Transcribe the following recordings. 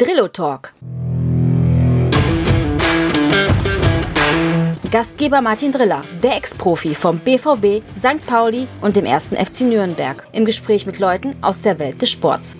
Drillo Talk. Gastgeber Martin Driller, der Ex-Profi vom BVB, St. Pauli und dem ersten FC Nürnberg, im Gespräch mit Leuten aus der Welt des Sports.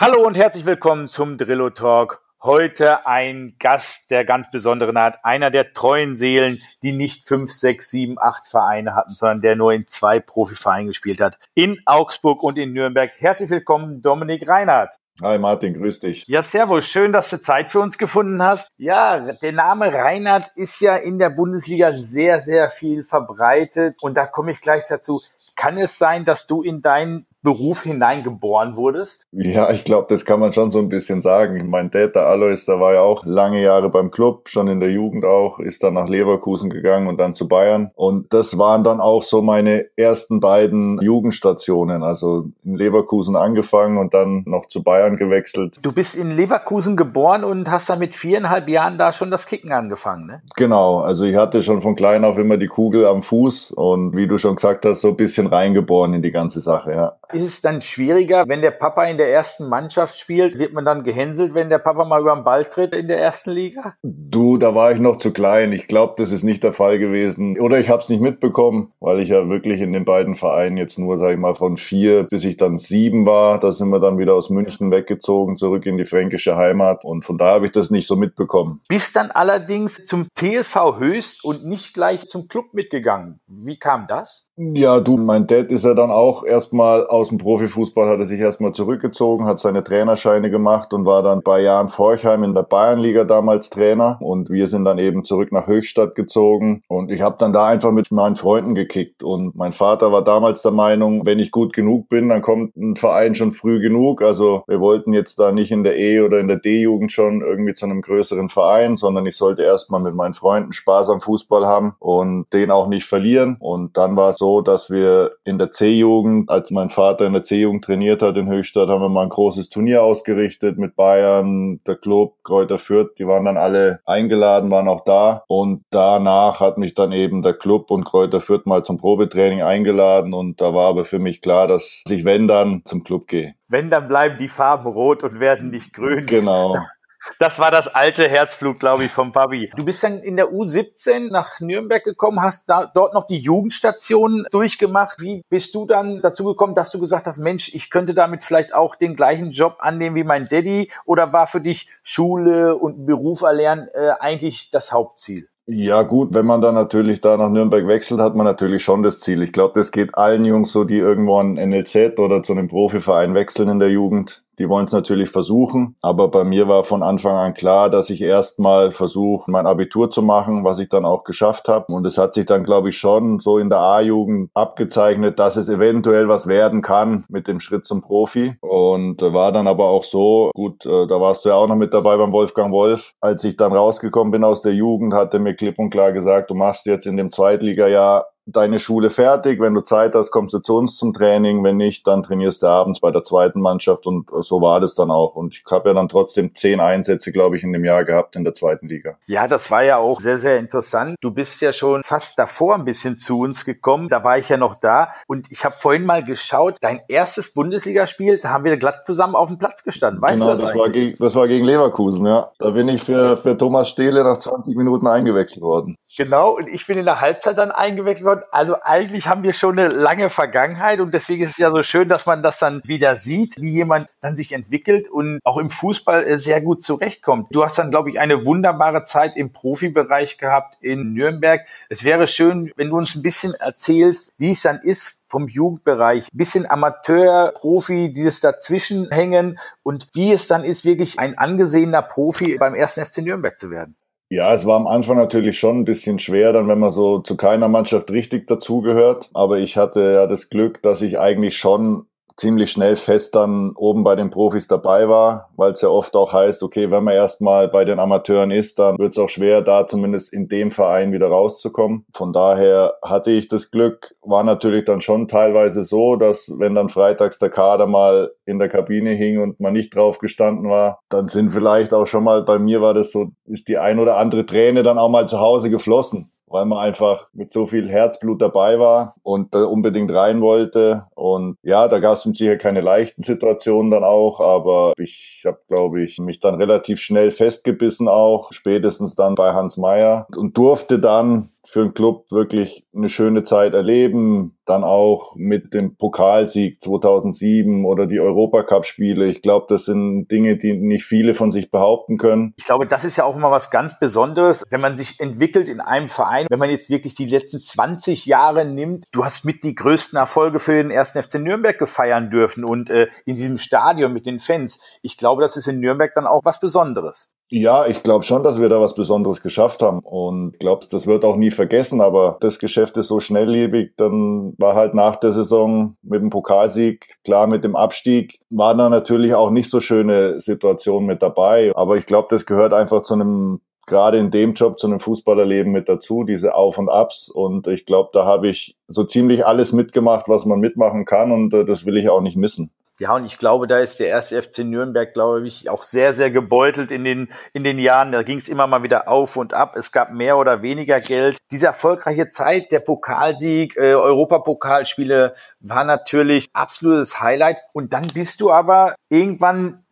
Hallo und herzlich willkommen zum Drillo Talk. Heute ein Gast der ganz besonderen Art, einer der treuen Seelen, die nicht fünf, sechs, sieben, acht Vereine hatten, sondern der nur in zwei Profivereinen gespielt hat. In Augsburg und in Nürnberg. Herzlich willkommen, Dominik Reinhardt. Hi Martin, grüß dich. Ja, servus. Schön, dass du Zeit für uns gefunden hast. Ja, der Name Reinhardt ist ja in der Bundesliga sehr, sehr viel verbreitet. Und da komme ich gleich dazu. Kann es sein, dass du in deinen Beruf hineingeboren wurdest? Ja, ich glaube, das kann man schon so ein bisschen sagen. Mein Dad, der Alois, der war ja auch lange Jahre beim Club, schon in der Jugend auch, ist dann nach Leverkusen gegangen und dann zu Bayern. Und das waren dann auch so meine ersten beiden Jugendstationen. Also in Leverkusen angefangen und dann noch zu Bayern gewechselt. Du bist in Leverkusen geboren und hast dann mit viereinhalb Jahren da schon das Kicken angefangen, ne? Genau, also ich hatte schon von klein auf immer die Kugel am Fuß und wie du schon gesagt hast, so ein bisschen reingeboren in die ganze Sache, ja. Ist es dann schwieriger, wenn der Papa in der ersten Mannschaft spielt, wird man dann gehänselt, wenn der Papa mal über den Ball tritt in der ersten Liga? Du, da war ich noch zu klein. Ich glaube, das ist nicht der Fall gewesen. Oder ich habe es nicht mitbekommen, weil ich ja wirklich in den beiden Vereinen jetzt nur, sage ich mal, von vier bis ich dann sieben war. Da sind wir dann wieder aus München weggezogen, zurück in die fränkische Heimat. Und von da habe ich das nicht so mitbekommen. Bist dann allerdings zum TSV Höchst und nicht gleich zum Club mitgegangen. Wie kam das? Ja, du, mein Dad ist ja dann auch erstmal aus dem Profifußball, hat er sich erstmal zurückgezogen, hat seine Trainerscheine gemacht und war dann bei Jan Forchheim in der Bayernliga damals Trainer. Und wir sind dann eben zurück nach Höchstadt gezogen. Und ich habe dann da einfach mit meinen Freunden gekickt. Und mein Vater war damals der Meinung, wenn ich gut genug bin, dann kommt ein Verein schon früh genug. Also wir wollten jetzt da nicht in der E- oder in der D-Jugend schon irgendwie zu einem größeren Verein, sondern ich sollte erstmal mit meinen Freunden Spaß am Fußball haben und den auch nicht verlieren. Und dann war es so, dass wir in der C-Jugend, als mein Vater in der C-Jugend trainiert hat in Höchstadt, haben wir mal ein großes Turnier ausgerichtet mit Bayern, der Club, Kräuter Fürth. Die waren dann alle eingeladen, waren auch da. Und danach hat mich dann eben der Club und Kräuter Fürth mal zum Probetraining eingeladen. Und da war aber für mich klar, dass ich, wenn dann, zum Club gehe. Wenn, dann bleiben die Farben rot und werden nicht grün. Genau. Das war das alte Herzflug, glaube ich, vom Papi. Du bist dann in der U17 nach Nürnberg gekommen, hast da dort noch die Jugendstation durchgemacht. Wie bist du dann dazu gekommen, dass du gesagt hast, Mensch, ich könnte damit vielleicht auch den gleichen Job annehmen wie mein Daddy? Oder war für dich Schule und Beruf erlernen äh, eigentlich das Hauptziel? Ja gut, wenn man dann natürlich da nach Nürnberg wechselt, hat man natürlich schon das Ziel. Ich glaube, das geht allen Jungs so, die irgendwo an NLZ oder zu einem Profiverein wechseln in der Jugend. Die wollen es natürlich versuchen, aber bei mir war von Anfang an klar, dass ich erstmal versuche, mein Abitur zu machen, was ich dann auch geschafft habe. Und es hat sich dann, glaube ich, schon so in der A-Jugend abgezeichnet, dass es eventuell was werden kann mit dem Schritt zum Profi. Und war dann aber auch so, gut, äh, da warst du ja auch noch mit dabei beim Wolfgang Wolf. Als ich dann rausgekommen bin aus der Jugend, hat er mir klipp und klar gesagt, du machst jetzt in dem Zweitligajahr deine Schule fertig. Wenn du Zeit hast, kommst du zu uns zum Training. Wenn nicht, dann trainierst du abends bei der zweiten Mannschaft und so war das dann auch. Und ich habe ja dann trotzdem zehn Einsätze, glaube ich, in dem Jahr gehabt in der zweiten Liga. Ja, das war ja auch sehr, sehr interessant. Du bist ja schon fast davor ein bisschen zu uns gekommen. Da war ich ja noch da. Und ich habe vorhin mal geschaut, dein erstes Bundesligaspiel, da haben wir glatt zusammen auf dem Platz gestanden. Weißt genau, du das, das war, gegen, das war gegen Leverkusen, ja. Da bin ich für, für Thomas Stehle nach 20 Minuten eingewechselt worden. Genau, und ich bin in der Halbzeit dann eingewechselt worden. Also eigentlich haben wir schon eine lange Vergangenheit und deswegen ist es ja so schön, dass man das dann wieder sieht, wie jemand dann sich entwickelt und auch im Fußball äh, sehr gut zurechtkommt. Du hast dann, glaube ich, eine wunderbare Zeit im Profibereich gehabt in Nürnberg. Es wäre schön, wenn du uns ein bisschen erzählst, wie es dann ist, vom Jugendbereich, bisschen Amateur, Profi, die es dazwischen hängen und wie es dann ist, wirklich ein angesehener Profi beim ersten FC Nürnberg zu werden. Ja, es war am Anfang natürlich schon ein bisschen schwer, dann wenn man so zu keiner Mannschaft richtig dazugehört. Aber ich hatte ja das Glück, dass ich eigentlich schon ziemlich schnell fest dann oben bei den Profis dabei war, weil es ja oft auch heißt, okay, wenn man erstmal bei den Amateuren ist, dann wird es auch schwer, da zumindest in dem Verein wieder rauszukommen. Von daher hatte ich das Glück, war natürlich dann schon teilweise so, dass wenn dann freitags der Kader mal in der Kabine hing und man nicht drauf gestanden war, dann sind vielleicht auch schon mal, bei mir war das so, ist die ein oder andere Träne dann auch mal zu Hause geflossen weil man einfach mit so viel Herzblut dabei war und da unbedingt rein wollte. Und ja, da gab es sicher keine leichten Situationen dann auch, aber ich habe, glaube ich, mich dann relativ schnell festgebissen auch, spätestens dann bei Hans Meyer und durfte dann für den Club wirklich eine schöne Zeit erleben. Dann auch mit dem Pokalsieg 2007 oder die Europacup-Spiele. Ich glaube, das sind Dinge, die nicht viele von sich behaupten können. Ich glaube, das ist ja auch immer was ganz Besonderes, wenn man sich entwickelt in einem Verein. Wenn man jetzt wirklich die letzten 20 Jahre nimmt, du hast mit die größten Erfolge für den ersten FC Nürnberg gefeiern dürfen und äh, in diesem Stadion mit den Fans. Ich glaube, das ist in Nürnberg dann auch was Besonderes. Ja, ich glaube schon, dass wir da was Besonderes geschafft haben und glaube, das wird auch nie vergessen, aber das Geschäft ist so schnelllebig, dann war halt nach der Saison mit dem Pokalsieg, klar mit dem Abstieg, war da natürlich auch nicht so schöne Situationen mit dabei, aber ich glaube, das gehört einfach zu einem gerade in dem Job zu einem Fußballerleben mit dazu, diese Auf und Abs. Und ich glaube, da habe ich so ziemlich alles mitgemacht, was man mitmachen kann. Und äh, das will ich auch nicht missen. Ja, und ich glaube, da ist der erste FC Nürnberg, glaube ich, auch sehr, sehr gebeutelt in den, in den Jahren. Da ging es immer mal wieder auf und ab. Es gab mehr oder weniger Geld. Diese erfolgreiche Zeit, der Pokalsieg, äh, Europapokalspiele war natürlich absolutes Highlight. Und dann bist du aber irgendwann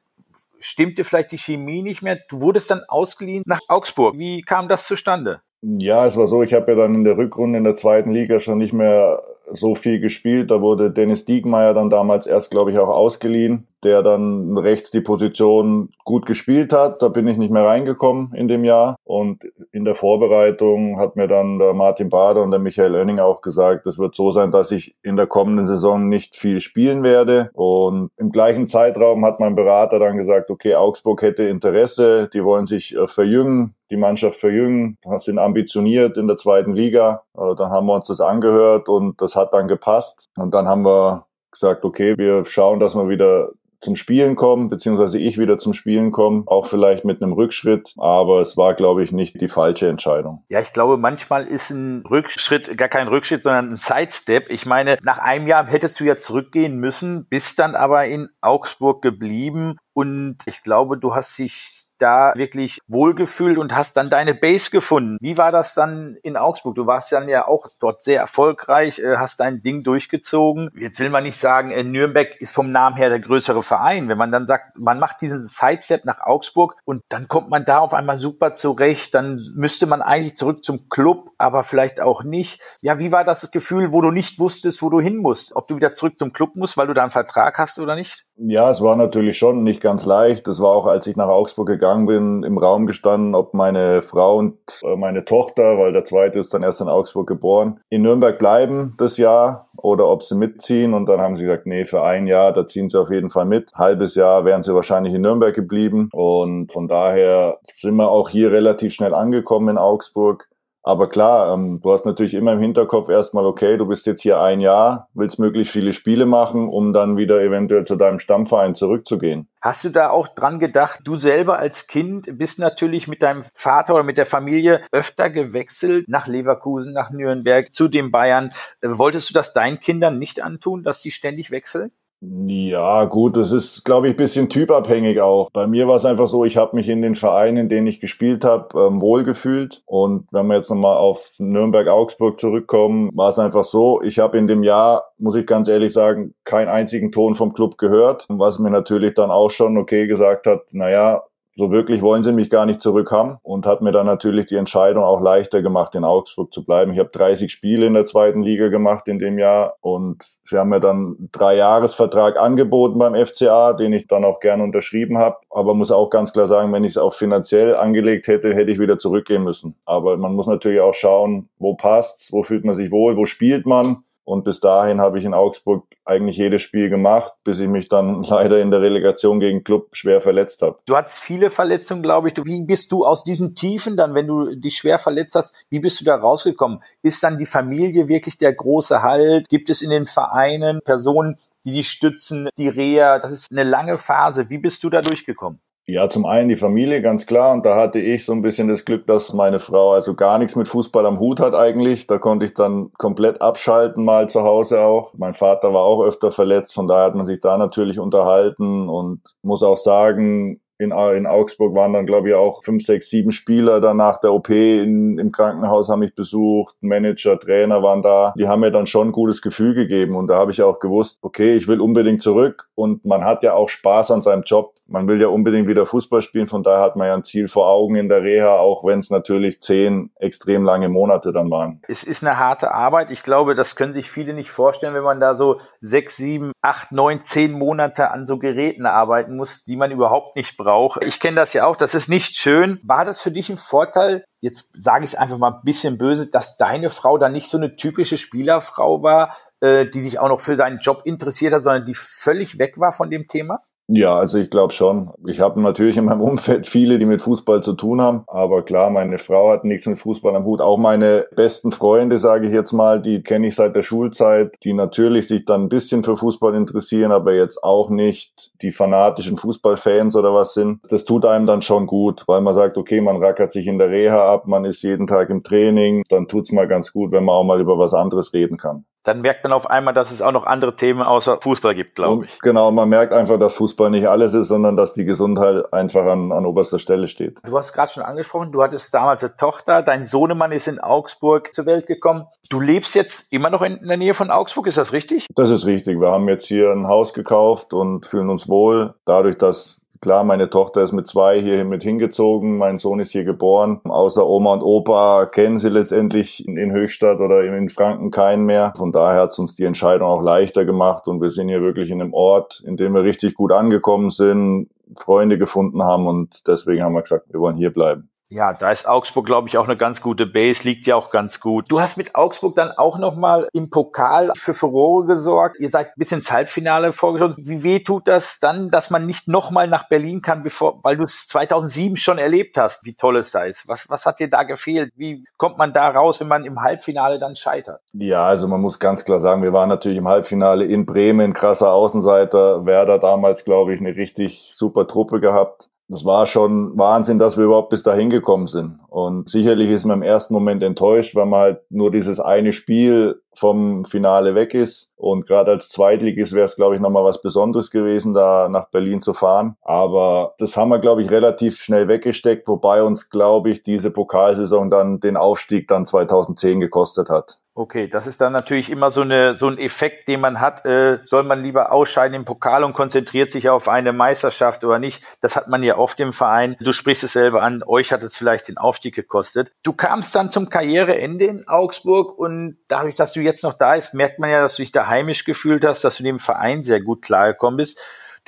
stimmte vielleicht die Chemie nicht mehr. Du wurdest dann ausgeliehen nach Augsburg. Wie kam das zustande? Ja, es war so, ich habe ja dann in der Rückrunde in der zweiten Liga schon nicht mehr so viel gespielt. Da wurde Dennis Diegmeier dann damals erst, glaube ich, auch ausgeliehen der dann rechts die Position gut gespielt hat. Da bin ich nicht mehr reingekommen in dem Jahr. Und in der Vorbereitung hat mir dann der Martin Bader und der Michael Oenning auch gesagt, es wird so sein, dass ich in der kommenden Saison nicht viel spielen werde. Und im gleichen Zeitraum hat mein Berater dann gesagt, okay, Augsburg hätte Interesse, die wollen sich äh, verjüngen, die Mannschaft verjüngen, sind ambitioniert in der zweiten Liga. Äh, dann haben wir uns das angehört und das hat dann gepasst. Und dann haben wir gesagt, okay, wir schauen, dass wir wieder zum Spielen kommen, beziehungsweise ich wieder zum Spielen komme, auch vielleicht mit einem Rückschritt, aber es war, glaube ich, nicht die falsche Entscheidung. Ja, ich glaube, manchmal ist ein Rückschritt gar kein Rückschritt, sondern ein Sidestep. Ich meine, nach einem Jahr hättest du ja zurückgehen müssen, bist dann aber in Augsburg geblieben und ich glaube, du hast dich da wirklich wohlgefühlt und hast dann deine Base gefunden. Wie war das dann in Augsburg? Du warst dann ja auch dort sehr erfolgreich, äh, hast dein Ding durchgezogen. Jetzt will man nicht sagen, äh, Nürnberg ist vom Namen her der größere Verein. Wenn man dann sagt, man macht diesen Sidestep nach Augsburg und dann kommt man da auf einmal super zurecht, dann müsste man eigentlich zurück zum Club, aber vielleicht auch nicht. Ja, wie war das Gefühl, wo du nicht wusstest, wo du hin musst? Ob du wieder zurück zum Club musst, weil du da einen Vertrag hast oder nicht? Ja, es war natürlich schon nicht ganz leicht. Es war auch, als ich nach Augsburg gegangen bin, im Raum gestanden, ob meine Frau und äh, meine Tochter, weil der zweite ist dann erst in Augsburg geboren, in Nürnberg bleiben das Jahr oder ob sie mitziehen. Und dann haben sie gesagt, nee, für ein Jahr, da ziehen sie auf jeden Fall mit. Halbes Jahr wären sie wahrscheinlich in Nürnberg geblieben. Und von daher sind wir auch hier relativ schnell angekommen in Augsburg. Aber klar, ähm, du hast natürlich immer im Hinterkopf erstmal, okay, du bist jetzt hier ein Jahr, willst möglichst viele Spiele machen, um dann wieder eventuell zu deinem Stammverein zurückzugehen. Hast du da auch dran gedacht, du selber als Kind bist natürlich mit deinem Vater oder mit der Familie öfter gewechselt nach Leverkusen, nach Nürnberg, zu den Bayern. Äh, wolltest du das deinen Kindern nicht antun, dass sie ständig wechseln? Ja, gut, das ist, glaube ich, bisschen typabhängig auch. Bei mir war es einfach so, ich habe mich in den Vereinen, in denen ich gespielt habe, ähm, wohlgefühlt. Und wenn wir jetzt nochmal auf Nürnberg-Augsburg zurückkommen, war es einfach so, ich habe in dem Jahr, muss ich ganz ehrlich sagen, keinen einzigen Ton vom Club gehört, was mir natürlich dann auch schon okay gesagt hat, naja, so wirklich wollen sie mich gar nicht zurück haben und hat mir dann natürlich die Entscheidung auch leichter gemacht, in Augsburg zu bleiben. Ich habe 30 Spiele in der zweiten Liga gemacht in dem Jahr und sie haben mir dann einen Dreijahresvertrag angeboten beim FCA, den ich dann auch gerne unterschrieben habe. Aber muss auch ganz klar sagen, wenn ich es auf finanziell angelegt hätte, hätte ich wieder zurückgehen müssen. Aber man muss natürlich auch schauen, wo passt's, wo fühlt man sich wohl, wo spielt man. Und bis dahin habe ich in Augsburg eigentlich jedes Spiel gemacht, bis ich mich dann leider in der Relegation gegen Club schwer verletzt habe. Du hattest viele Verletzungen, glaube ich. Wie bist du aus diesen Tiefen dann, wenn du dich schwer verletzt hast, wie bist du da rausgekommen? Ist dann die Familie wirklich der große Halt? Gibt es in den Vereinen Personen, die dich stützen, die Reha? Das ist eine lange Phase. Wie bist du da durchgekommen? Ja, zum einen die Familie, ganz klar. Und da hatte ich so ein bisschen das Glück, dass meine Frau also gar nichts mit Fußball am Hut hat eigentlich. Da konnte ich dann komplett abschalten, mal zu Hause auch. Mein Vater war auch öfter verletzt, von daher hat man sich da natürlich unterhalten und muss auch sagen, in, in Augsburg waren dann, glaube ich, auch fünf, sechs, sieben Spieler dann nach der OP in, im Krankenhaus haben mich besucht, Manager, Trainer waren da. Die haben mir dann schon ein gutes Gefühl gegeben und da habe ich auch gewusst, okay, ich will unbedingt zurück und man hat ja auch Spaß an seinem Job. Man will ja unbedingt wieder Fußball spielen, von daher hat man ja ein Ziel vor Augen in der Reha, auch wenn es natürlich zehn extrem lange Monate dann waren. Es ist eine harte Arbeit. Ich glaube, das können sich viele nicht vorstellen, wenn man da so sechs, sieben, acht, neun, zehn Monate an so Geräten arbeiten muss, die man überhaupt nicht braucht. Ich kenne das ja auch, das ist nicht schön. War das für dich ein Vorteil, jetzt sage ich es einfach mal ein bisschen böse, dass deine Frau dann nicht so eine typische Spielerfrau war, äh, die sich auch noch für deinen Job interessiert hat, sondern die völlig weg war von dem Thema? Ja, also ich glaube schon. Ich habe natürlich in meinem Umfeld viele, die mit Fußball zu tun haben. Aber klar, meine Frau hat nichts mit Fußball am Hut. Auch meine besten Freunde, sage ich jetzt mal, die kenne ich seit der Schulzeit, die natürlich sich dann ein bisschen für Fußball interessieren, aber jetzt auch nicht die fanatischen Fußballfans oder was sind. Das tut einem dann schon gut, weil man sagt, okay, man rackert sich in der Reha ab, man ist jeden Tag im Training. Dann tut's mal ganz gut, wenn man auch mal über was anderes reden kann dann merkt man auf einmal, dass es auch noch andere Themen außer Fußball gibt, glaube ich. Genau, man merkt einfach, dass Fußball nicht alles ist, sondern dass die Gesundheit einfach an, an oberster Stelle steht. Du hast gerade schon angesprochen, du hattest damals eine Tochter, dein Sohnemann ist in Augsburg zur Welt gekommen. Du lebst jetzt immer noch in, in der Nähe von Augsburg, ist das richtig? Das ist richtig. Wir haben jetzt hier ein Haus gekauft und fühlen uns wohl. Dadurch, dass Klar, meine Tochter ist mit zwei hier mit hingezogen, mein Sohn ist hier geboren. Außer Oma und Opa kennen sie letztendlich in Höchstadt oder in Franken keinen mehr. Von daher hat es uns die Entscheidung auch leichter gemacht und wir sind hier wirklich in einem Ort, in dem wir richtig gut angekommen sind, Freunde gefunden haben und deswegen haben wir gesagt, wir wollen hier bleiben. Ja, da ist Augsburg, glaube ich, auch eine ganz gute Base, liegt ja auch ganz gut. Du hast mit Augsburg dann auch nochmal im Pokal für Furore gesorgt. Ihr seid bis ins Halbfinale vorgeschaut. Wie weh tut das dann, dass man nicht nochmal nach Berlin kann, bevor, weil du es 2007 schon erlebt hast, wie toll es da ist? Was, was hat dir da gefehlt? Wie kommt man da raus, wenn man im Halbfinale dann scheitert? Ja, also man muss ganz klar sagen, wir waren natürlich im Halbfinale in Bremen, krasser Außenseiter. Werder damals, glaube ich, eine richtig super Truppe gehabt das war schon Wahnsinn, dass wir überhaupt bis dahin gekommen sind. Und sicherlich ist man im ersten Moment enttäuscht, weil man halt nur dieses eine Spiel vom Finale weg ist. Und gerade als Zweitligist wäre es, glaube ich, nochmal was Besonderes gewesen, da nach Berlin zu fahren. Aber das haben wir, glaube ich, relativ schnell weggesteckt, wobei uns, glaube ich, diese Pokalsaison dann den Aufstieg dann 2010 gekostet hat. Okay, das ist dann natürlich immer so, eine, so ein Effekt, den man hat. Äh, soll man lieber ausscheiden im Pokal und konzentriert sich auf eine Meisterschaft oder nicht? Das hat man ja oft im Verein. Du sprichst es selber an, euch hat es vielleicht den Aufstieg gekostet. Du kamst dann zum Karriereende in Augsburg und dadurch, dass du jetzt noch da bist, merkt man ja, dass du dich da heimisch gefühlt hast, dass du dem Verein sehr gut klargekommen bist.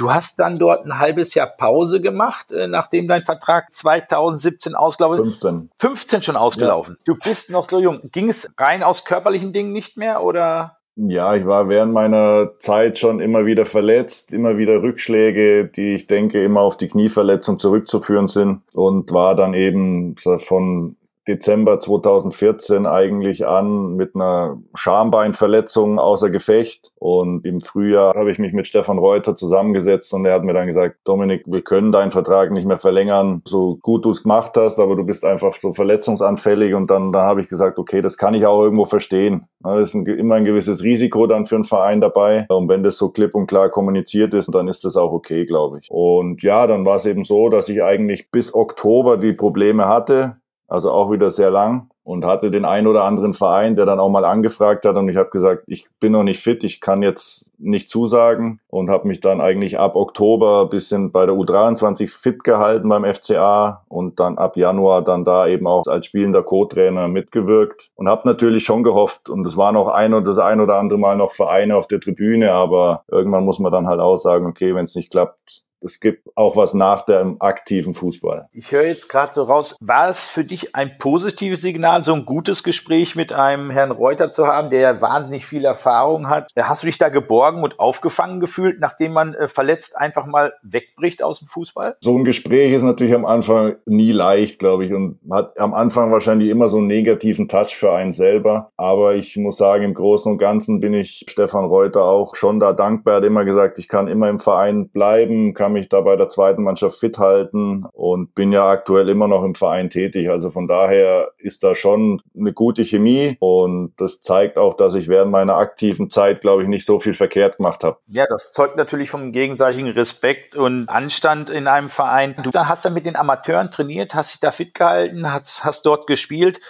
Du hast dann dort ein halbes Jahr Pause gemacht, äh, nachdem dein Vertrag 2017 ausgelaufen ist. 15. 15 schon ausgelaufen. Ja. Du bist noch so jung. Ging es rein aus körperlichen Dingen nicht mehr oder? Ja, ich war während meiner Zeit schon immer wieder verletzt, immer wieder Rückschläge, die ich denke immer auf die Knieverletzung zurückzuführen sind und war dann eben von Dezember 2014 eigentlich an mit einer Schambeinverletzung außer Gefecht. Und im Frühjahr habe ich mich mit Stefan Reuter zusammengesetzt und er hat mir dann gesagt, Dominik, wir können deinen Vertrag nicht mehr verlängern, so gut du es gemacht hast, aber du bist einfach so verletzungsanfällig. Und dann, dann habe ich gesagt, okay, das kann ich auch irgendwo verstehen. Das ist ein, immer ein gewisses Risiko dann für einen Verein dabei. Und wenn das so klipp und klar kommuniziert ist, dann ist das auch okay, glaube ich. Und ja, dann war es eben so, dass ich eigentlich bis Oktober die Probleme hatte also auch wieder sehr lang und hatte den ein oder anderen Verein, der dann auch mal angefragt hat und ich habe gesagt, ich bin noch nicht fit, ich kann jetzt nicht zusagen und habe mich dann eigentlich ab Oktober bisschen bei der U23 fit gehalten beim FCA und dann ab Januar dann da eben auch als spielender Co-Trainer mitgewirkt und habe natürlich schon gehofft und es waren auch ein oder das ein oder andere Mal noch Vereine auf der Tribüne, aber irgendwann muss man dann halt auch sagen, okay, wenn es nicht klappt, es gibt auch was nach dem aktiven Fußball. Ich höre jetzt gerade so raus, war es für dich ein positives Signal, so ein gutes Gespräch mit einem Herrn Reuter zu haben, der ja wahnsinnig viel Erfahrung hat? Hast du dich da geborgen und aufgefangen gefühlt, nachdem man äh, verletzt einfach mal wegbricht aus dem Fußball? So ein Gespräch ist natürlich am Anfang nie leicht, glaube ich, und hat am Anfang wahrscheinlich immer so einen negativen Touch für einen selber. Aber ich muss sagen, im Großen und Ganzen bin ich Stefan Reuter auch schon da dankbar. Er hat immer gesagt, ich kann immer im Verein bleiben, kann mich da bei der zweiten Mannschaft fit halten und bin ja aktuell immer noch im Verein tätig. Also von daher ist da schon eine gute Chemie und das zeigt auch, dass ich während meiner aktiven Zeit, glaube ich, nicht so viel verkehrt gemacht habe. Ja, das zeugt natürlich vom gegenseitigen Respekt und Anstand in einem Verein. Du hast dann mit den Amateuren trainiert, hast dich da fit gehalten, hast, hast dort gespielt.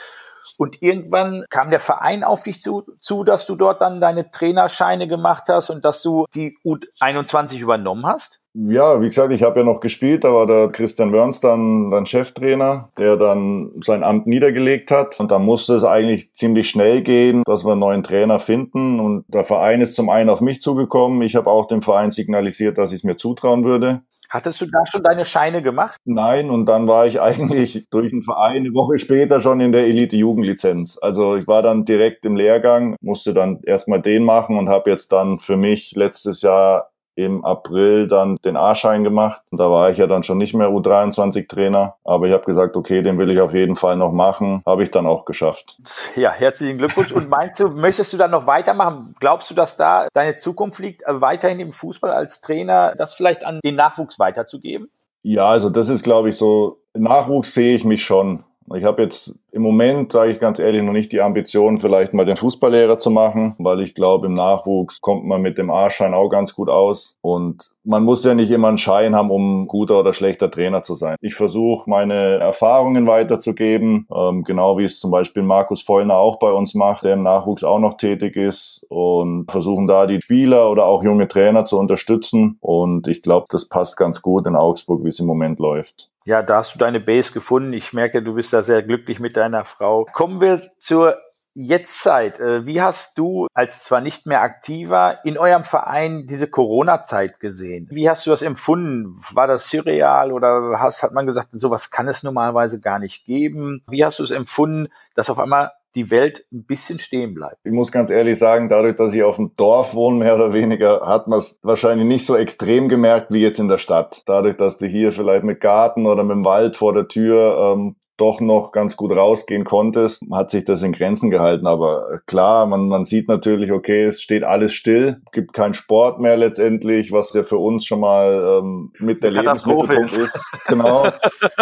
Und irgendwann kam der Verein auf dich zu, zu, dass du dort dann deine Trainerscheine gemacht hast und dass du die U21 übernommen hast? Ja, wie gesagt, ich habe ja noch gespielt, da war der Christian Wörns dann, dann Cheftrainer, der dann sein Amt niedergelegt hat. Und da musste es eigentlich ziemlich schnell gehen, dass wir einen neuen Trainer finden. Und der Verein ist zum einen auf mich zugekommen. Ich habe auch dem Verein signalisiert, dass ich es mir zutrauen würde. Hattest du da schon deine Scheine gemacht? Nein, und dann war ich eigentlich durch den Verein eine Woche später schon in der Elite-Jugendlizenz. Also ich war dann direkt im Lehrgang, musste dann erstmal den machen und habe jetzt dann für mich letztes Jahr im April dann den A-Schein gemacht. Und da war ich ja dann schon nicht mehr U23-Trainer. Aber ich habe gesagt, okay, den will ich auf jeden Fall noch machen. Habe ich dann auch geschafft. Ja, herzlichen Glückwunsch. Und meinst du, möchtest du dann noch weitermachen? Glaubst du, dass da deine Zukunft liegt, äh, weiterhin im Fußball als Trainer, das vielleicht an den Nachwuchs weiterzugeben? Ja, also das ist, glaube ich, so, Nachwuchs sehe ich mich schon. Ich habe jetzt im Moment, sage ich ganz ehrlich, noch nicht die Ambition, vielleicht mal den Fußballlehrer zu machen, weil ich glaube, im Nachwuchs kommt man mit dem A-Schein auch ganz gut aus. Und man muss ja nicht immer einen Schein haben, um guter oder schlechter Trainer zu sein. Ich versuche, meine Erfahrungen weiterzugeben, ähm, genau wie es zum Beispiel Markus Vollner auch bei uns macht, der im Nachwuchs auch noch tätig ist und versuchen da die Spieler oder auch junge Trainer zu unterstützen. Und ich glaube, das passt ganz gut in Augsburg, wie es im Moment läuft. Ja, da hast du deine Base gefunden. Ich merke, du bist da sehr glücklich mit deiner Frau. Kommen wir zur Jetztzeit. Äh, wie hast du als zwar nicht mehr aktiver in eurem Verein diese Corona-Zeit gesehen? Wie hast du das empfunden? War das surreal oder hast, hat man gesagt, sowas kann es normalerweise gar nicht geben? Wie hast du es empfunden, dass auf einmal die Welt ein bisschen stehen bleibt. Ich muss ganz ehrlich sagen, dadurch, dass ich auf dem Dorf wohne, mehr oder weniger, hat man es wahrscheinlich nicht so extrem gemerkt wie jetzt in der Stadt. Dadurch, dass du hier vielleicht mit Garten oder mit dem Wald vor der Tür ähm, doch noch ganz gut rausgehen konntest, hat sich das in Grenzen gehalten. Aber klar, man, man sieht natürlich, okay, es steht alles still, gibt keinen Sport mehr letztendlich, was ja für uns schon mal ähm, mit der Lebensmittelpunkt ist. ist. Genau.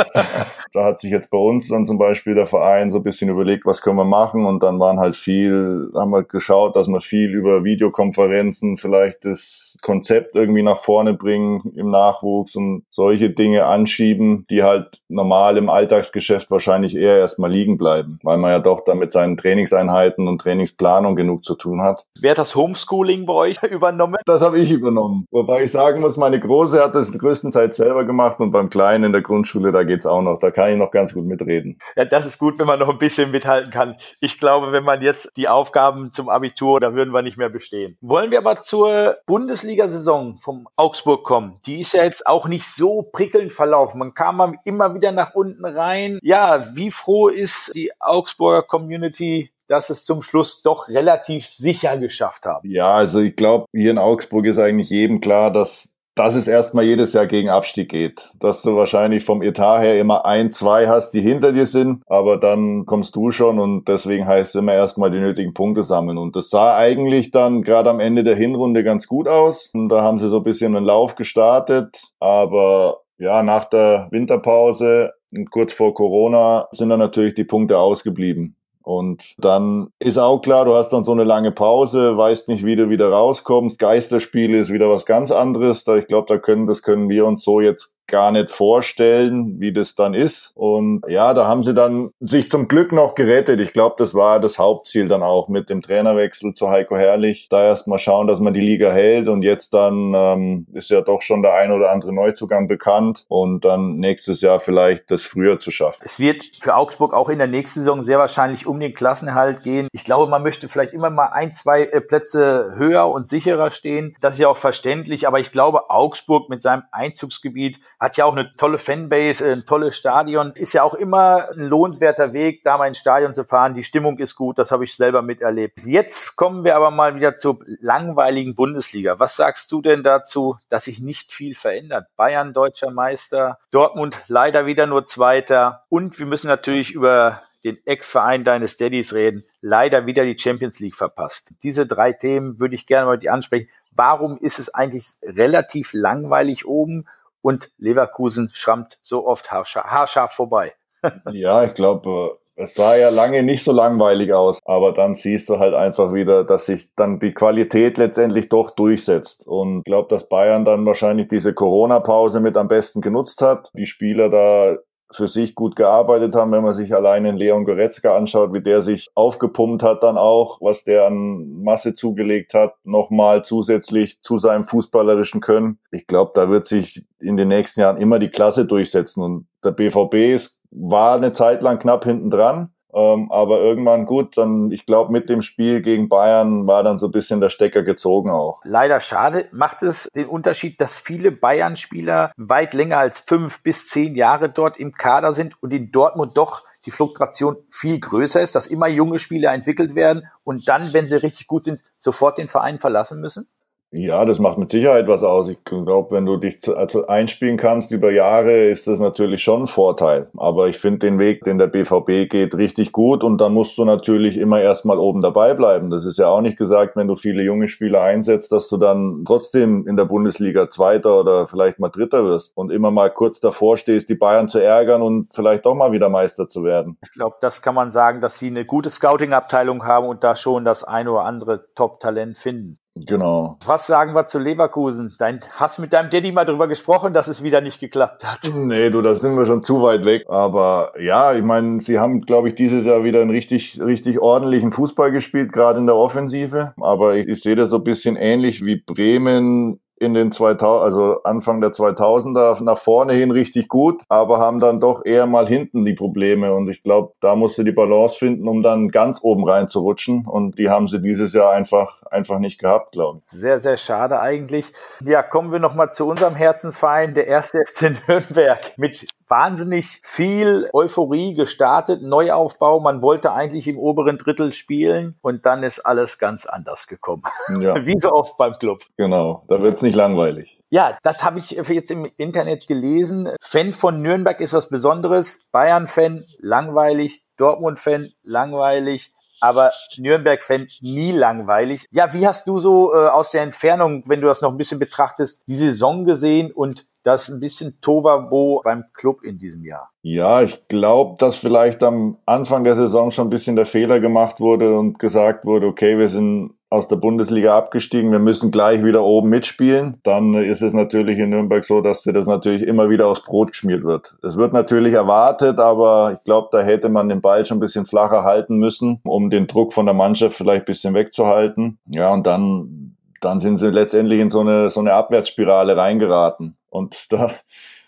da hat sich jetzt bei uns dann zum Beispiel der Verein so ein bisschen überlegt, was können wir machen und dann waren halt viel, haben wir geschaut, dass wir viel über Videokonferenzen vielleicht das Konzept irgendwie nach vorne bringen im Nachwuchs und solche Dinge anschieben, die halt normal im Alltagsgeschäft Wahrscheinlich eher erstmal liegen bleiben, weil man ja doch damit seinen Trainingseinheiten und Trainingsplanung genug zu tun hat. Wer hat das Homeschooling bei euch übernommen? Das habe ich übernommen. Wobei ich sagen muss, meine Große hat das größtenteils selber gemacht und beim Kleinen in der Grundschule, da geht's auch noch. Da kann ich noch ganz gut mitreden. Ja, das ist gut, wenn man noch ein bisschen mithalten kann. Ich glaube, wenn man jetzt die Aufgaben zum Abitur, da würden wir nicht mehr bestehen. Wollen wir aber zur Bundesliga-Saison vom Augsburg kommen. Die ist ja jetzt auch nicht so prickelnd verlaufen. Man kam immer wieder nach unten rein ja, wie froh ist die Augsburger Community, dass es zum Schluss doch relativ sicher geschafft haben? Ja, also ich glaube, hier in Augsburg ist eigentlich jedem klar, dass dass es erstmal jedes Jahr gegen Abstieg geht. Dass du wahrscheinlich vom Etat her immer ein, zwei hast, die hinter dir sind, aber dann kommst du schon und deswegen heißt es immer erstmal die nötigen Punkte sammeln. Und das sah eigentlich dann gerade am Ende der Hinrunde ganz gut aus. Und da haben sie so ein bisschen einen Lauf gestartet, aber ja, nach der Winterpause und kurz vor Corona sind dann natürlich die Punkte ausgeblieben. Und dann ist auch klar, du hast dann so eine lange Pause, weißt nicht, wie du wieder rauskommst. Geisterspiele ist wieder was ganz anderes. Da ich glaube, da können, das können wir uns so jetzt gar nicht vorstellen, wie das dann ist. Und ja, da haben sie dann sich zum Glück noch gerettet. Ich glaube, das war das Hauptziel dann auch mit dem Trainerwechsel zu Heiko Herrlich. Da erst mal schauen, dass man die Liga hält und jetzt dann ähm, ist ja doch schon der ein oder andere Neuzugang bekannt und dann nächstes Jahr vielleicht das früher zu schaffen. Es wird für Augsburg auch in der nächsten Saison sehr wahrscheinlich um den Klassenerhalt gehen. Ich glaube, man möchte vielleicht immer mal ein, zwei äh, Plätze höher und sicherer stehen. Das ist ja auch verständlich, aber ich glaube, Augsburg mit seinem Einzugsgebiet hat ja auch eine tolle Fanbase, ein tolles Stadion. Ist ja auch immer ein lohnenswerter Weg, da mal ins Stadion zu fahren. Die Stimmung ist gut, das habe ich selber miterlebt. Jetzt kommen wir aber mal wieder zur langweiligen Bundesliga. Was sagst du denn dazu, dass sich nicht viel verändert? Bayern deutscher Meister, Dortmund leider wieder nur Zweiter und wir müssen natürlich über den Ex-Verein deines Daddys reden, leider wieder die Champions League verpasst. Diese drei Themen würde ich gerne die ansprechen. Warum ist es eigentlich relativ langweilig oben und Leverkusen schrammt so oft haarscharf, haarscharf vorbei. ja, ich glaube, es sah ja lange nicht so langweilig aus, aber dann siehst du halt einfach wieder, dass sich dann die Qualität letztendlich doch durchsetzt. Und ich glaube, dass Bayern dann wahrscheinlich diese Corona-Pause mit am besten genutzt hat. Die Spieler da für sich gut gearbeitet haben, wenn man sich allein in Leon Goretzka anschaut, wie der sich aufgepumpt hat dann auch, was der an Masse zugelegt hat, nochmal zusätzlich zu seinem fußballerischen Können. Ich glaube, da wird sich in den nächsten Jahren immer die Klasse durchsetzen und der BVB ist, war eine Zeit lang knapp hinten dran. Ähm, aber irgendwann gut, dann, ich glaube, mit dem Spiel gegen Bayern war dann so ein bisschen der Stecker gezogen auch. Leider schade. Macht es den Unterschied, dass viele Bayern-Spieler weit länger als fünf bis zehn Jahre dort im Kader sind und in Dortmund doch die Fluktuation viel größer ist, dass immer junge Spieler entwickelt werden und dann, wenn sie richtig gut sind, sofort den Verein verlassen müssen? Ja, das macht mit Sicherheit was aus. Ich glaube, wenn du dich also einspielen kannst über Jahre, ist das natürlich schon ein Vorteil. Aber ich finde den Weg, den der BVB geht, richtig gut. Und dann musst du natürlich immer erstmal oben dabei bleiben. Das ist ja auch nicht gesagt, wenn du viele junge Spieler einsetzt, dass du dann trotzdem in der Bundesliga Zweiter oder vielleicht mal Dritter wirst und immer mal kurz davor stehst, die Bayern zu ärgern und vielleicht doch mal wieder Meister zu werden. Ich glaube, das kann man sagen, dass sie eine gute Scouting-Abteilung haben und da schon das eine oder andere Top-Talent finden. Genau. Was sagen wir zu Leverkusen? Dein, hast mit deinem Daddy mal drüber gesprochen, dass es wieder nicht geklappt hat? Nee, du, da sind wir schon zu weit weg. Aber ja, ich meine, sie haben, glaube ich, dieses Jahr wieder einen richtig, richtig ordentlichen Fußball gespielt, gerade in der Offensive. Aber ich, ich sehe das so ein bisschen ähnlich wie Bremen in den 2000, also Anfang der 2000er nach vorne hin richtig gut, aber haben dann doch eher mal hinten die Probleme und ich glaube, da musste die Balance finden, um dann ganz oben reinzurutschen und die haben sie dieses Jahr einfach einfach nicht gehabt, glaube ich. Sehr sehr schade eigentlich. Ja, kommen wir noch mal zu unserem Herzensverein, der erste FC Nürnberg mit wahnsinnig viel Euphorie gestartet, Neuaufbau. Man wollte eigentlich im oberen Drittel spielen und dann ist alles ganz anders gekommen. Ja. Wie so oft beim Club. Genau, da wird's nicht langweilig. Ja, das habe ich jetzt im Internet gelesen. Fan von Nürnberg ist was Besonderes. Bayern-Fan langweilig. Dortmund-Fan langweilig aber Nürnberg-Fan nie langweilig. Ja, wie hast du so äh, aus der Entfernung, wenn du das noch ein bisschen betrachtest, die Saison gesehen und das ein bisschen Tovabo beim Club in diesem Jahr? Ja, ich glaube, dass vielleicht am Anfang der Saison schon ein bisschen der Fehler gemacht wurde und gesagt wurde, okay, wir sind aus der Bundesliga abgestiegen, wir müssen gleich wieder oben mitspielen. Dann ist es natürlich in Nürnberg so, dass dir das natürlich immer wieder aufs Brot geschmiert wird. Es wird natürlich erwartet, aber ich glaube, da hätte man den Ball schon ein bisschen flacher halten müssen, um den Druck von der Mannschaft vielleicht ein bisschen wegzuhalten. Ja, und dann, dann sind sie letztendlich in so eine, so eine Abwärtsspirale reingeraten. Und da,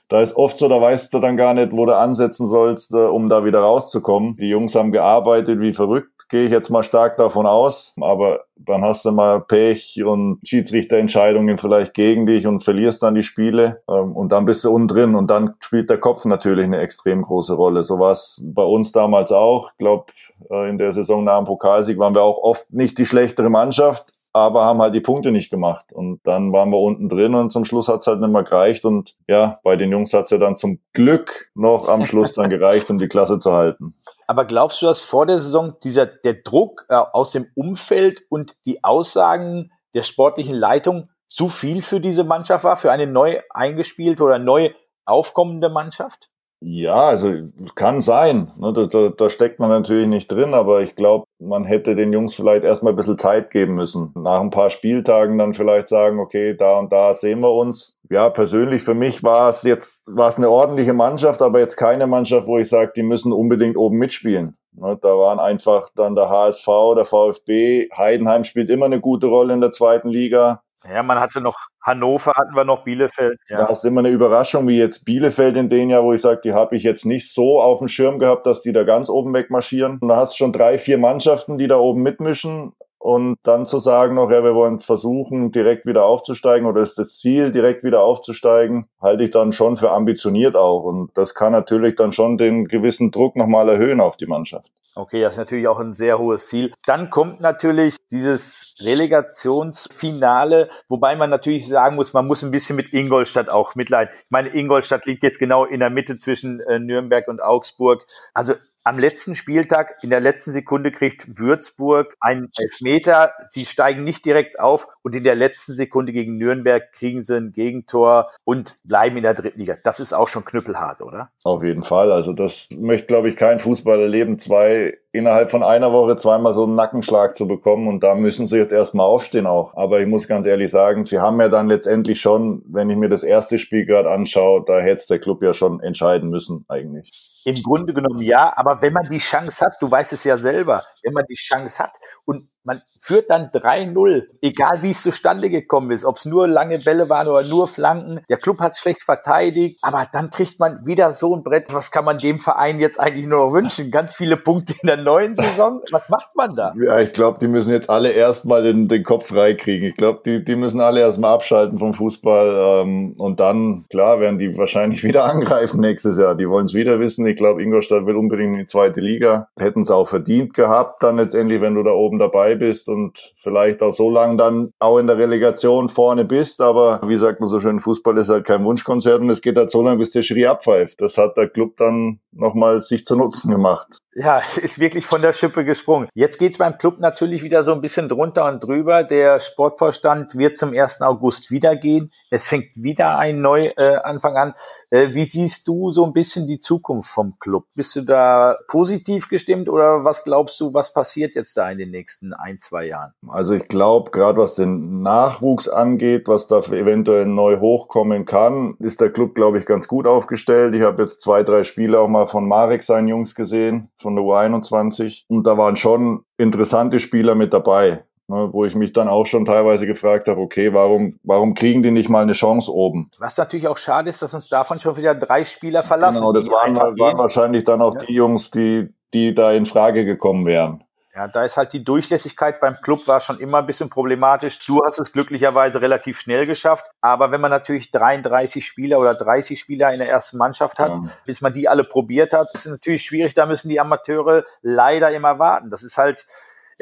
da ist oft so, da weißt du dann gar nicht, wo du ansetzen sollst, äh, um da wieder rauszukommen. Die Jungs haben gearbeitet wie verrückt, gehe ich jetzt mal stark davon aus. Aber dann hast du mal Pech und Schiedsrichterentscheidungen vielleicht gegen dich und verlierst dann die Spiele. Ähm, und dann bist du unten drin und dann spielt der Kopf natürlich eine extrem große Rolle. So war es bei uns damals auch. Ich glaube, äh, in der Saison nach dem Pokalsieg waren wir auch oft nicht die schlechtere Mannschaft aber haben halt die Punkte nicht gemacht. Und dann waren wir unten drin und zum Schluss hat's halt nicht mehr gereicht. Und ja, bei den Jungs hat's ja dann zum Glück noch am Schluss dann gereicht, um die Klasse zu halten. Aber glaubst du, dass vor der Saison dieser der Druck äh, aus dem Umfeld und die Aussagen der sportlichen Leitung zu viel für diese Mannschaft war, für eine neu eingespielte oder neu aufkommende Mannschaft? Ja, also kann sein. Ne? Da, da, da steckt man natürlich nicht drin, aber ich glaube, man hätte den Jungs vielleicht erstmal ein bisschen Zeit geben müssen. Nach ein paar Spieltagen dann vielleicht sagen, okay, da und da sehen wir uns. Ja, persönlich für mich war es jetzt, war es eine ordentliche Mannschaft, aber jetzt keine Mannschaft, wo ich sage, die müssen unbedingt oben mitspielen. Ne? Da waren einfach dann der HSV, der VfB, Heidenheim spielt immer eine gute Rolle in der zweiten Liga. Ja, man hatte noch Hannover, hatten wir noch Bielefeld. Ja. Da ist immer eine Überraschung, wie jetzt Bielefeld in den Jahr, wo ich sage, die habe ich jetzt nicht so auf dem Schirm gehabt, dass die da ganz oben wegmarschieren. Und da hast du schon drei, vier Mannschaften, die da oben mitmischen. Und dann zu sagen noch, ja, wir wollen versuchen, direkt wieder aufzusteigen oder ist das Ziel, direkt wieder aufzusteigen, halte ich dann schon für ambitioniert auch. Und das kann natürlich dann schon den gewissen Druck nochmal erhöhen auf die Mannschaft. Okay, das ist natürlich auch ein sehr hohes Ziel. Dann kommt natürlich dieses Relegationsfinale, wobei man natürlich sagen muss, man muss ein bisschen mit Ingolstadt auch mitleiden. Ich meine, Ingolstadt liegt jetzt genau in der Mitte zwischen äh, Nürnberg und Augsburg. Also Am letzten Spieltag, in der letzten Sekunde kriegt Würzburg einen Elfmeter. Sie steigen nicht direkt auf und in der letzten Sekunde gegen Nürnberg kriegen sie ein Gegentor und bleiben in der dritten Liga. Das ist auch schon knüppelhart, oder? Auf jeden Fall. Also das möchte, glaube ich, kein Fußballer leben. Zwei innerhalb von einer Woche zweimal so einen Nackenschlag zu bekommen und da müssen sie jetzt erstmal aufstehen auch. Aber ich muss ganz ehrlich sagen, sie haben ja dann letztendlich schon, wenn ich mir das erste Spiel gerade anschaue, da hätte der Club ja schon entscheiden müssen eigentlich. Im Grunde genommen ja, aber wenn man die Chance hat, du weißt es ja selber, wenn man die Chance hat und man führt dann 3-0, egal wie es zustande gekommen ist, ob es nur lange Bälle waren oder nur Flanken. Der Club hat schlecht verteidigt, aber dann kriegt man wieder so ein Brett. Was kann man dem Verein jetzt eigentlich nur noch wünschen? Ganz viele Punkte in der neuen Saison. Was macht man da? Ja, ich glaube, die müssen jetzt alle erstmal den, den Kopf freikriegen. Ich glaube, die, die müssen alle erstmal abschalten vom Fußball ähm, und dann, klar, werden die wahrscheinlich wieder angreifen nächstes Jahr. Die wollen es wieder wissen. Ich glaube, Ingolstadt will unbedingt in die zweite Liga. Hätten es auch verdient gehabt, dann letztendlich, wenn du da oben dabei dabei bist und vielleicht auch so lange dann auch in der Relegation vorne bist. Aber wie sagt man so schön, Fußball ist halt kein Wunschkonzert und es geht halt so lange, bis der Schiri abpfeift. Das hat der Club dann nochmal sich zu Nutzen gemacht. Ja, ist wirklich von der Schippe gesprungen. Jetzt geht's beim Club natürlich wieder so ein bisschen drunter und drüber. Der Sportvorstand wird zum 1. August wieder gehen. Es fängt wieder ein Neuanfang äh, an. Äh, wie siehst du so ein bisschen die Zukunft vom Club? Bist du da positiv gestimmt oder was glaubst du, was passiert jetzt da in den nächsten ein, zwei Jahren? Also ich glaube, gerade was den Nachwuchs angeht, was da eventuell neu hochkommen kann, ist der Club, glaube ich, ganz gut aufgestellt. Ich habe jetzt zwei, drei Spiele auch mal von Marek seinen Jungs gesehen von der U21. Und da waren schon interessante Spieler mit dabei. Ne, wo ich mich dann auch schon teilweise gefragt habe, okay, warum, warum kriegen die nicht mal eine Chance oben? Was natürlich auch schade ist, dass uns davon schon wieder drei Spieler verlassen. Genau, das waren, waren wahrscheinlich dann auch ja. die Jungs, die, die da in Frage gekommen wären. Ja, da ist halt die Durchlässigkeit beim Club war schon immer ein bisschen problematisch. Du hast es glücklicherweise relativ schnell geschafft. Aber wenn man natürlich 33 Spieler oder 30 Spieler in der ersten Mannschaft hat, ja. bis man die alle probiert hat, ist natürlich schwierig. Da müssen die Amateure leider immer warten. Das ist halt,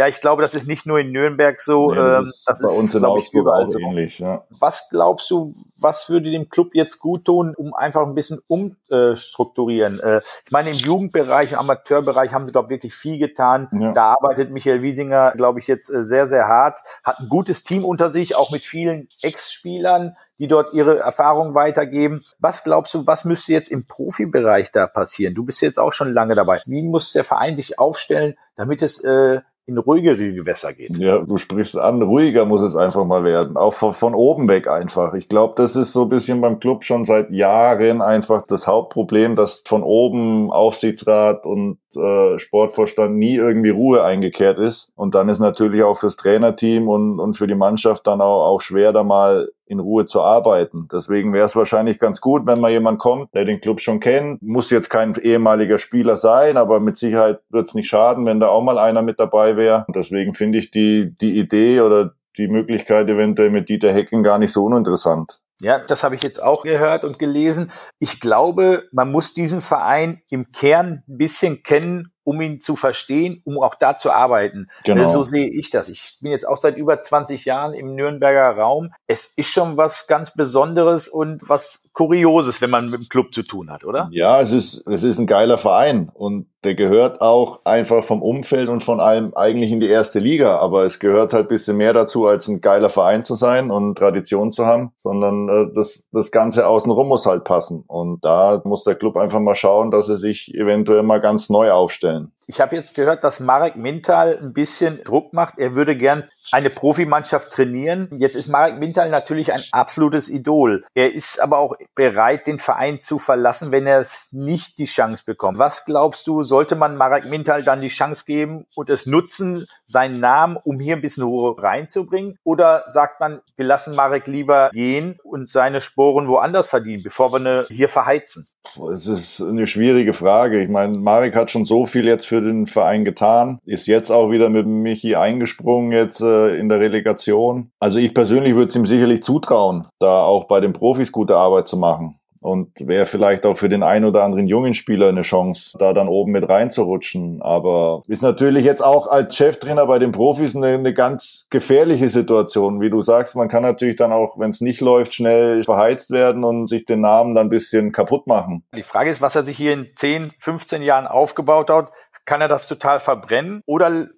ja, ich glaube, das ist nicht nur in Nürnberg so. Nee, das, ähm, ist das bei uns in Augsburg auch so. ähnlich. Ja. Was glaubst du, was würde dem Club jetzt gut tun, um einfach ein bisschen umstrukturieren? Äh, ich meine, im Jugendbereich, im Amateurbereich haben sie, glaube ich, wirklich viel getan. Ja. Da arbeitet Michael Wiesinger, glaube ich, jetzt äh, sehr, sehr hart. Hat ein gutes Team unter sich, auch mit vielen Ex-Spielern, die dort ihre Erfahrungen weitergeben. Was glaubst du, was müsste jetzt im Profibereich da passieren? Du bist jetzt auch schon lange dabei. Wie muss der Verein sich aufstellen, damit es äh, in ruhigere Gewässer geht. Ja, du sprichst an, ruhiger muss es einfach mal werden. Auch von, von oben weg einfach. Ich glaube, das ist so ein bisschen beim Club schon seit Jahren einfach das Hauptproblem, dass von oben Aufsichtsrat und äh, Sportvorstand nie irgendwie Ruhe eingekehrt ist. Und dann ist natürlich auch fürs Trainerteam und, und für die Mannschaft dann auch, auch schwer, da mal in Ruhe zu arbeiten. Deswegen wäre es wahrscheinlich ganz gut, wenn mal jemand kommt, der den Club schon kennt. Muss jetzt kein ehemaliger Spieler sein, aber mit Sicherheit wird es nicht schaden, wenn da auch mal einer mit dabei wäre. Deswegen finde ich die, die Idee oder die Möglichkeit eventuell mit Dieter Hecken gar nicht so uninteressant. Ja, das habe ich jetzt auch gehört und gelesen. Ich glaube, man muss diesen Verein im Kern ein bisschen kennen, um ihn zu verstehen, um auch da zu arbeiten. Genau. So sehe ich das. Ich bin jetzt auch seit über 20 Jahren im Nürnberger Raum. Es ist schon was ganz Besonderes und was Kurioses, wenn man mit dem Club zu tun hat, oder? Ja, es ist, es ist ein geiler Verein und der gehört auch einfach vom Umfeld und von allem eigentlich in die erste Liga. Aber es gehört halt bisschen mehr dazu, als ein geiler Verein zu sein und Tradition zu haben, sondern äh, das, das Ganze außenrum muss halt passen. Und da muss der Club einfach mal schauen, dass er sich eventuell mal ganz neu aufstellen. Ich habe jetzt gehört, dass Marek Mintal ein bisschen Druck macht. Er würde gern eine Profimannschaft trainieren. Jetzt ist Marek Mintal natürlich ein absolutes Idol. Er ist aber auch bereit, den Verein zu verlassen, wenn er es nicht die Chance bekommt. Was glaubst du, sollte man Marek Mintal dann die Chance geben und es nutzen, seinen Namen, um hier ein bisschen Ruhe reinzubringen? Oder sagt man, wir lassen Marek lieber gehen und seine Sporen woanders verdienen, bevor wir eine hier verheizen? Es ist eine schwierige Frage. Ich meine, Marek hat schon so viel jetzt für den Verein getan, ist jetzt auch wieder mit Michi eingesprungen jetzt äh, in der Relegation. Also ich persönlich würde es ihm sicherlich zutrauen, da auch bei den Profis gute Arbeit zu machen. und wäre vielleicht auch für den einen oder anderen jungen Spieler eine Chance, da dann oben mit reinzurutschen. Aber ist natürlich jetzt auch als Cheftrainer bei den Profis eine, eine ganz gefährliche Situation. Wie du sagst, man kann natürlich dann auch, wenn es nicht läuft, schnell verheizt werden und sich den Namen dann ein bisschen kaputt machen. Die Frage ist, was er sich hier in 10, 15 Jahren aufgebaut hat. Kann er das total verbrennen oder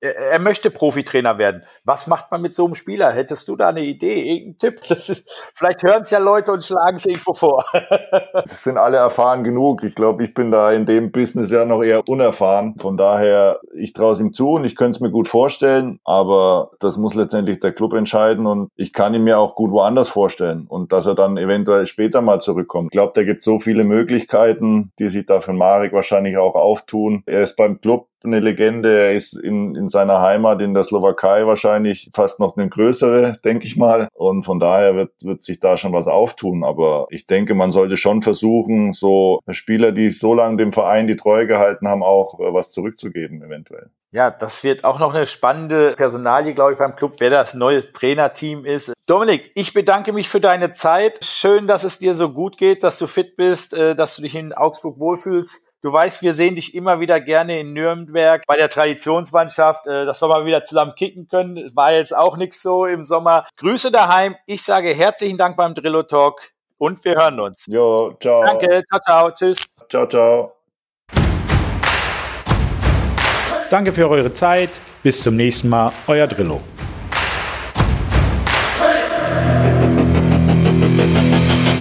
er möchte Profitrainer werden. Was macht man mit so einem Spieler? Hättest du da eine Idee, irgendeinen Tipp? Das ist, vielleicht hören es ja Leute und schlagen es irgendwo vor. Das sind alle erfahren genug. Ich glaube, ich bin da in dem Business ja noch eher unerfahren. Von daher, ich traue es ihm zu und ich könnte es mir gut vorstellen, aber das muss letztendlich der Club entscheiden und ich kann ihn mir auch gut woanders vorstellen und dass er dann eventuell später mal zurückkommt. Ich glaube, da gibt so viele Möglichkeiten, die sich da für Marek wahrscheinlich auch auftun. Er ist beim Club eine Legende. Er ist in, in seiner Heimat in der Slowakei wahrscheinlich fast noch eine größere, denke ich mal. Und von daher wird, wird sich da schon was auftun. Aber ich denke, man sollte schon versuchen, so Spieler, die so lange dem Verein die Treue gehalten haben, auch äh, was zurückzugeben, eventuell. Ja, das wird auch noch eine spannende Personalie, glaube ich, beim Club, wer das neue Trainerteam ist. Dominik, ich bedanke mich für deine Zeit. Schön, dass es dir so gut geht, dass du fit bist, äh, dass du dich in Augsburg wohlfühlst. Du weißt, wir sehen dich immer wieder gerne in Nürnberg bei der Traditionsmannschaft, äh, dass wir mal wieder zusammen kicken können. War jetzt auch nichts so im Sommer. Grüße daheim. Ich sage herzlichen Dank beim Drillo Talk und wir hören uns. Jo, ciao. Danke, ciao, ciao, tschüss. Ciao, ciao. Danke für eure Zeit. Bis zum nächsten Mal. Euer Drillo.